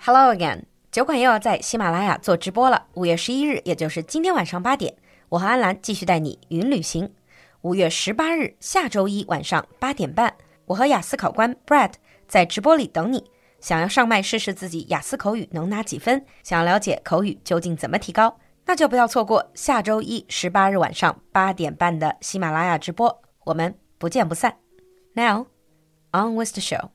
Hello again，酒馆又要在喜马拉雅做直播了。五月十一日，也就是今天晚上八点，我和安兰继续带你云旅行。五月十八日，下周一晚上八点半，我和雅思考官 Brad 在直播里等你。想要上麦试试自己雅思口语能拿几分？想要了解口语究竟怎么提高？那就不要错过下周一十八日晚上八点半的喜马拉雅直播，我们不见不散。Now on with the show.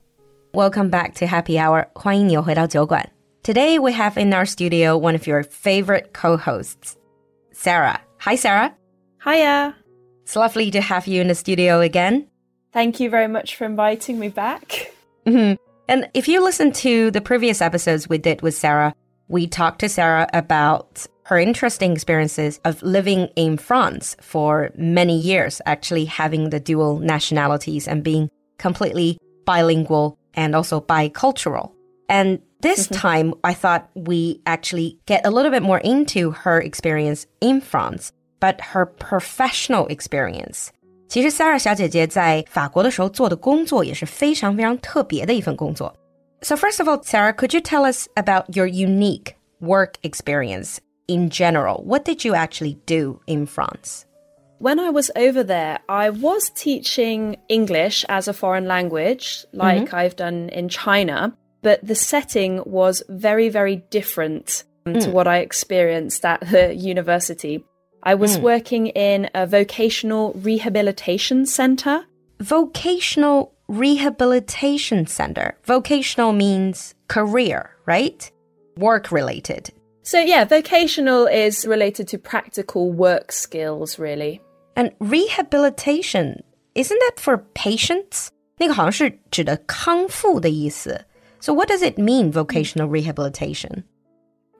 Welcome back to Happy Hour. 欢迎你又回到酒馆。Today we have in our studio one of your favorite co-hosts, Sarah. Hi, Sarah. Hiya. It's lovely to have you in the studio again. Thank you very much for inviting me back. Mhm. And if you listen to the previous episodes we did with Sarah, we talked to Sarah about her interesting experiences of living in France for many years, actually having the dual nationalities and being completely bilingual and also bicultural. And this time, I thought we actually get a little bit more into her experience in France, but her professional experience. 其实 Sarah 小姐姐在法国的时候做的工作也是非常非常特别的一份工作。So first of all, Sarah, could you tell us about your unique work experience in general? What did you actually do in France? When I was over there, I was teaching English as a foreign language, like mm-hmm. I've done in China, but the setting was very, very different um, to mm. what I experienced at the university. I was mm. working in a vocational rehabilitation center. Vocational Rehabilitation Center. Vocational means career, right? Work related. So, yeah, vocational is related to practical work skills, really. And rehabilitation, isn't that for patients? 那个好像是指的康复的意思。So what does it mean, vocational rehabilitation?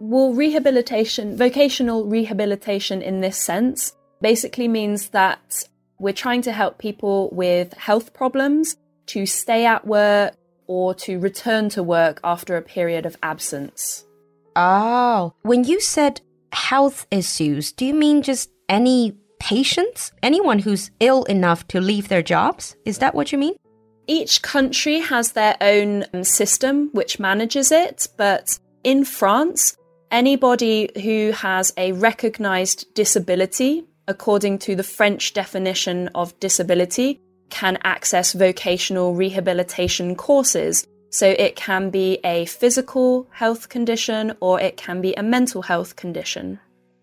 Well, rehabilitation, vocational rehabilitation in this sense, basically means that we're trying to help people with health problems to stay at work or to return to work after a period of absence. Oh, when you said health issues, do you mean just any patients? Anyone who's ill enough to leave their jobs? Is that what you mean? Each country has their own um, system which manages it, but in France, anybody who has a recognized disability, according to the French definition of disability, can access vocational rehabilitation courses. So it can be a physical health condition or it can be a mental health condition.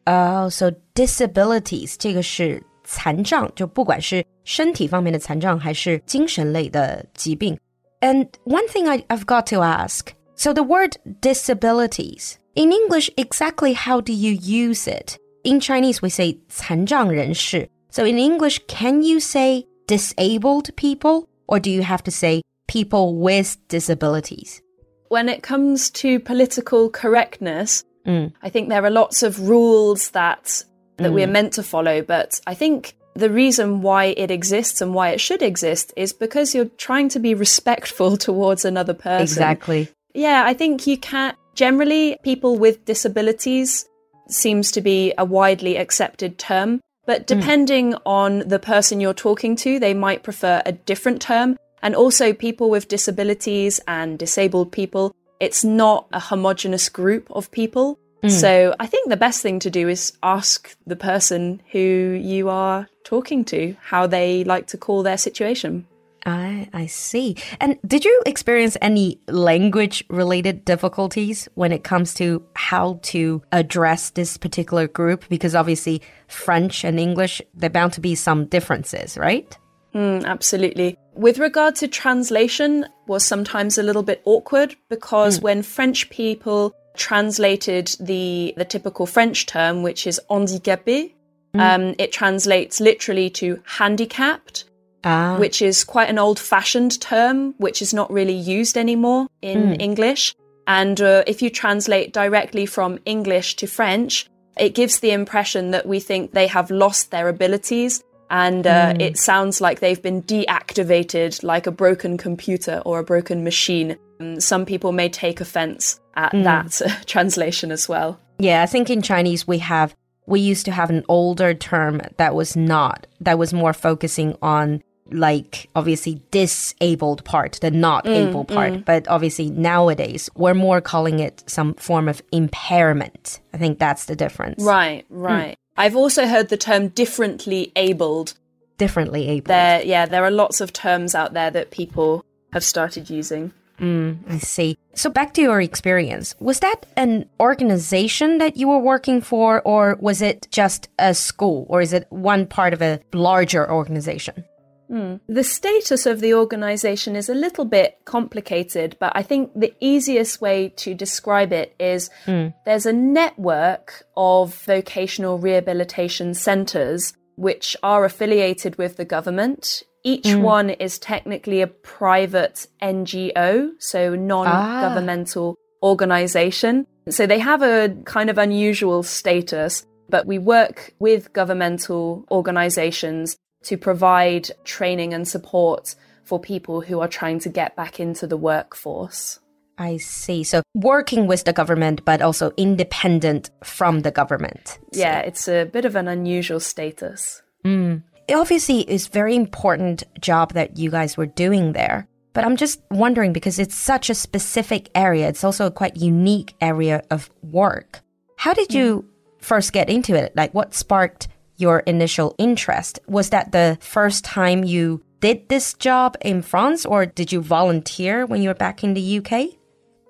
Oh, so disabilities 这个是残障，就不管是身体方面的残障还是精神类的疾病。And one thing I, I've got to ask. So the word disabilities in English, exactly how do you use it? In Chinese, we say 残障人士. So in English, can you say disabled people, or do you have to say people with disabilities? When it comes to political correctness, mm. I think there are lots of rules that that we're mm. meant to follow, but I think the reason why it exists and why it should exist is because you're trying to be respectful towards another person. Exactly. Yeah, I think you can't. Generally, people with disabilities seems to be a widely accepted term, but mm. depending on the person you're talking to, they might prefer a different term. And also, people with disabilities and disabled people, it's not a homogenous group of people. So, I think the best thing to do is ask the person who you are talking to how they like to call their situation. I I see. And did you experience any language related difficulties when it comes to how to address this particular group? Because obviously French and English, there bound to be some differences, right? Mm, absolutely. With regard to translation, was sometimes a little bit awkward because when French people translated the the typical French term, which is handicapé, um, it translates literally to handicapped, Ah. which is quite an old-fashioned term, which is not really used anymore in English. And uh, if you translate directly from English to French, it gives the impression that we think they have lost their abilities and uh, it sounds like they've been deactivated like a broken computer or a broken machine. Um, some people may take offense at that uh, translation as well. Yeah, I think in Chinese we have we used to have an older term that was not that was more focusing on like obviously disabled part, the not able part. But obviously nowadays we're more calling it some form of impairment. I think that's the difference. Right, right. I've also heard the term differently abled. Differently abled. There, yeah, there are lots of terms out there that people have started using. Mm, I see. So back to your experience. Was that an organization that you were working for or was it just a school or is it one part of a larger organization? Mm. The status of the organization is a little bit complicated, but I think the easiest way to describe it is mm. there's a network of vocational rehabilitation centers which are affiliated with the government. Each mm. one is technically a private NGO, so non governmental ah. organization. So they have a kind of unusual status, but we work with governmental organizations to provide training and support for people who are trying to get back into the workforce. I see. So working with the government, but also independent from the government. Yeah, it's a bit of an unusual status. Hmm. It obviously is very important job that you guys were doing there. But I'm just wondering because it's such a specific area, it's also a quite unique area of work. How did hmm. you first get into it? Like what sparked your initial interest? Was that the first time you did this job in France or did you volunteer when you were back in the UK?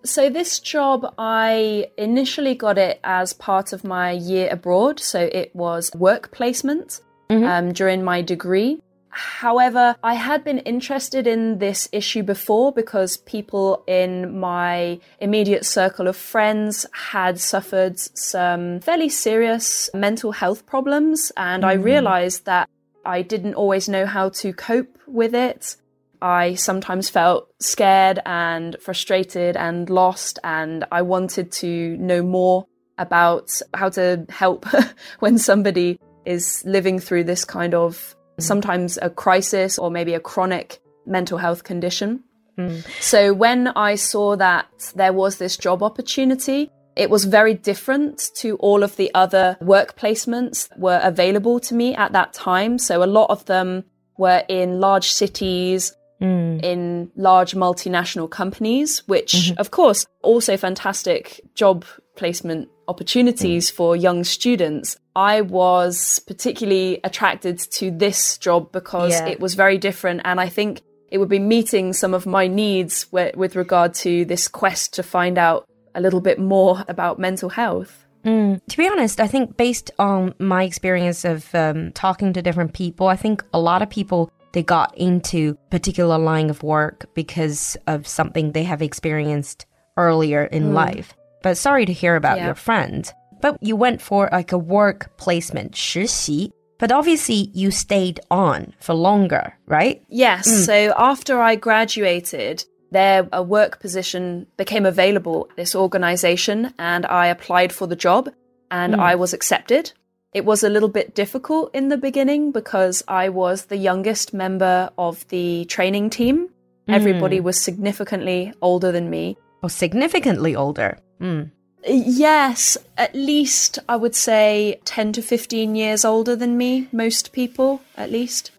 So, this job, I initially got it as part of my year abroad. So, it was work placement um, during my degree. However, I had been interested in this issue before because people in my immediate circle of friends had suffered some fairly serious mental health problems, and I hmm. realized that I didn't always know how to cope with it. I sometimes felt scared and frustrated and lost, and I wanted to know more about how to help when somebody is living through this kind of Mm-hmm. sometimes a crisis or maybe a chronic mental health condition. Mm. So when I saw that there was this job opportunity, it was very different to all of the other work placements that were available to me at that time. So a lot of them were in large cities, Mm. in large multinational companies, which mm-hmm. of course also fantastic job placement opportunities mm. for young students. I was particularly attracted to this job because Yeah. it was very different and I think it would be meeting some of my needs wi- with regard to this quest to find out a little bit more about mental health. Mm. To be honest, I think based on my experience of um, talking to different people, I think a lot of people they got into particular line of work because of something they have experienced earlier in hmm. life. But sorry to hear about Yeah. your friend. But you went for like a work placement 实习, but obviously you stayed on for longer, right? Yes. Mm. So after I graduated, there a work position became available at this organization and I applied for the job and mm. I was accepted. It was a little bit difficult in the beginning because I was the youngest member of the training team. Everybody was significantly older than me. Or significantly older. Mm. Yes, at least I would say 10 to 15 years older than me, most people at least.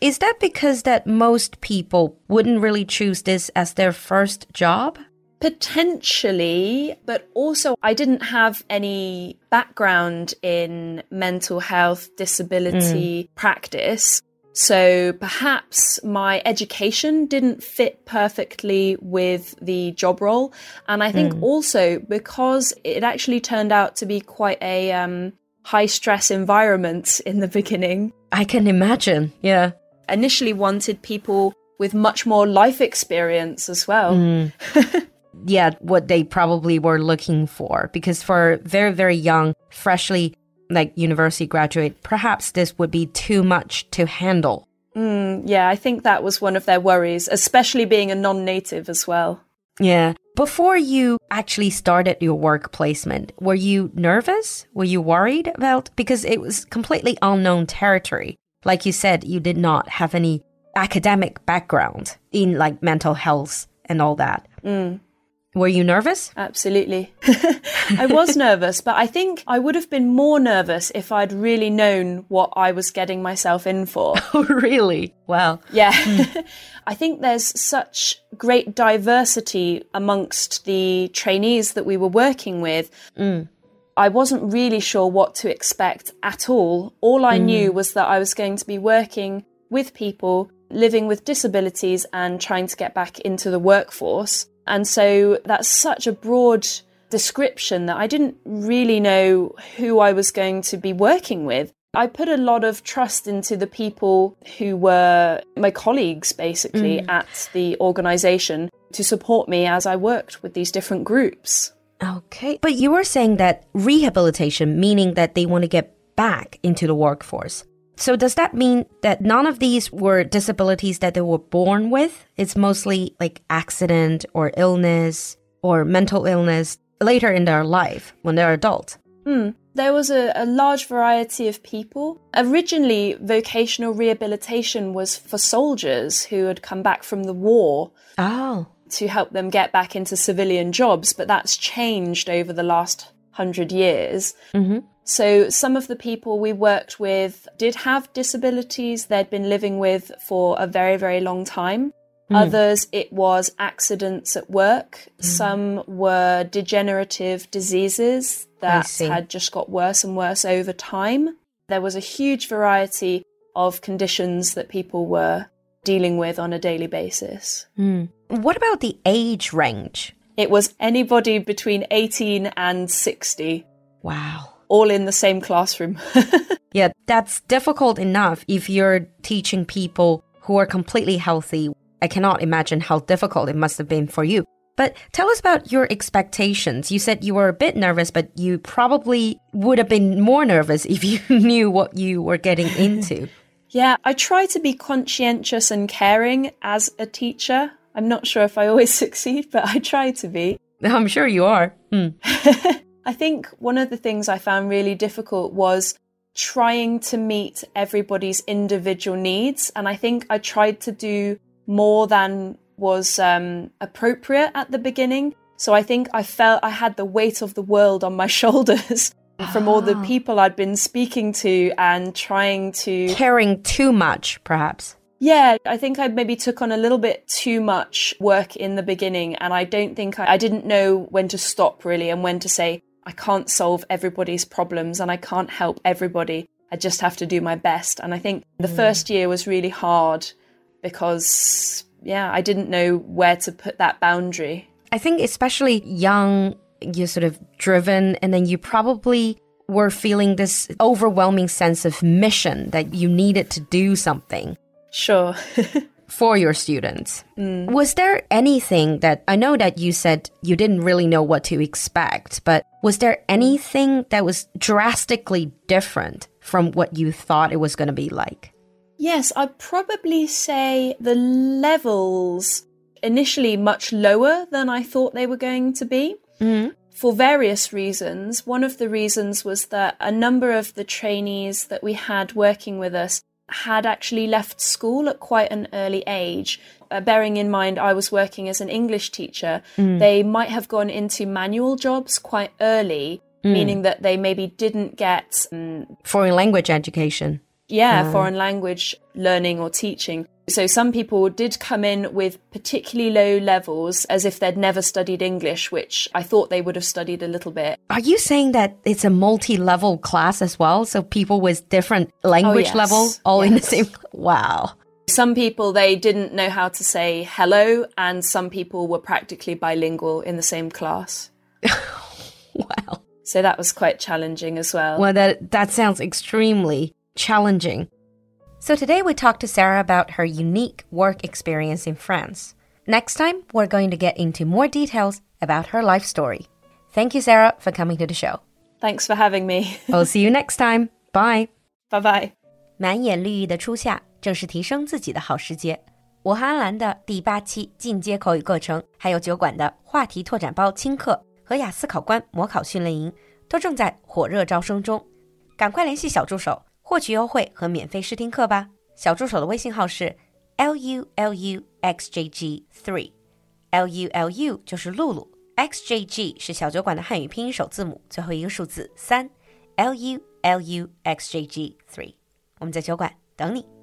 Is that because that most people wouldn't really choose this as their first job? Potentially, but also I didn't have any background in mental health disability mm. practice. So perhaps my education didn't fit perfectly with the job role. And I think mm. also because it actually turned out to be quite a um, high stress environment in the beginning, I can imagine. Yeah. initially wanted people with much more life experience as well. Mm. yeah, what they probably were looking for. Because for very, very young, freshly like university graduate, perhaps this would be too much to handle. Mm, yeah, I think that was one of their worries, especially being a non native as well. Yeah. Before you actually started your work placement, were you nervous? Were you worried about because it was completely unknown territory? Like you said, you did not have any academic background in like mental health and all that. Mm. Were you nervous? Absolutely. I was nervous, but I think I would have been more nervous if I'd really known what I was getting myself in for. Oh, really? Wow. Yeah. Hmm. I think there's such great diversity amongst the trainees that we were working with. Mm. I wasn't really sure what to expect at all. All I knew mm. was that I was going to be working with people living with disabilities and trying to get back into the workforce. And so that's such a broad description that I didn't really know who I was going to be working with. I put a lot of trust into the people who were my colleagues, basically, mm. at the organization to support me as I worked with these different groups. Okay. But you were saying that rehabilitation, meaning that they want to get back into the workforce. So does that mean that none of these were disabilities that they were born with? It's mostly like accident or illness or mental illness later in their life when they're adult. Hmm. There was a, a large variety of people. Originally, vocational rehabilitation was for soldiers who had come back from the war Oh. to help them get back into civilian jobs, but that's changed over the last hundred years. Mm-hmm. So, some of the people we worked with did have disabilities they'd been living with for a very, very long time. Hmm. Others, it was accidents at work. Hmm. Some were degenerative diseases that had just got worse and worse over time. There was a huge variety of conditions that people were dealing with on a daily basis. Hmm. What about the age range? It was anybody between 18 and 60, Wow. All in the same classroom. Yeah, that's difficult enough if you're teaching people who are completely healthy. I cannot imagine how difficult it must have been for you. But tell us about your expectations. You said you were a bit nervous, but you probably would have been more nervous if you knew what you were getting into. yeah, I try to be conscientious and caring as a teacher. I'm not sure if I always succeed, but I try to be. I'm sure you are. Hmm. I think one of the things I found really difficult was trying to meet everybody's individual needs. And I think I tried to do more than was um, appropriate at the beginning. So I think I felt I had the weight of the world on my shoulders from all the people I'd been speaking to and trying to. Caring too much, perhaps. Yeah, I think I maybe took on a little bit too much work in the beginning, and I don't think I, I didn't know when to stop really and when to say, I can't solve everybody's problems and I can't help everybody. I just have to do my best. And I think the mm. first year was really hard because, yeah, I didn't know where to put that boundary. I think especially young, you're sort of driven, and then you probably were feeling this overwhelming sense of mission that you needed to do something Sure. for your students. Mm. Was there anything that I know that you said you didn't really know what to expect, but was there anything that was drastically different from what you thought it was going to be like? Yes, I'd probably say the levels initially much lower than I thought they were going to be. Mm-hmm. For various reasons. One of the reasons was that a number of the trainees that we had working with us had actually left school at quite an early age. Uh, bearing in mind I was working as an English teacher, they might have gone into manual jobs quite early, meaning that they maybe didn't get um, Foreign language education. Yeah, foreign language learning or teaching. So some people did come in with particularly low levels as if they'd never studied English, which I thought they would have studied a little bit. Are you saying that it's a multi-level class as well? So people with different language oh, yes. levels all in the same Wow. Some people they didn't know how to say hello and some people were practically bilingual in the same class. Wow. So that was quite challenging as well. Well, that, that sounds extremely challenging. So today we talked to Sarah about her unique work experience in France. Next time, we're going to get into more details about her life story. Thank you, Sarah, for coming to the show. Thanks for having me. We'll see you next time. Bye. bye bye. 满眼绿意的初夏，正是提升自己的好时节。我和安兰的第八期进阶口语课程，还有酒馆的话题拓展包轻课和雅思考官模考训练营，都正在火热招生中。赶快联系小助手， 获取优惠和免费试听课吧。小助手的微信号是 l u l u x j g three，l u l u 就是露露 XJG 是小酒馆的汉语拼音首字母，最后一个数字三，L U L U X J G three。我们在酒馆等你。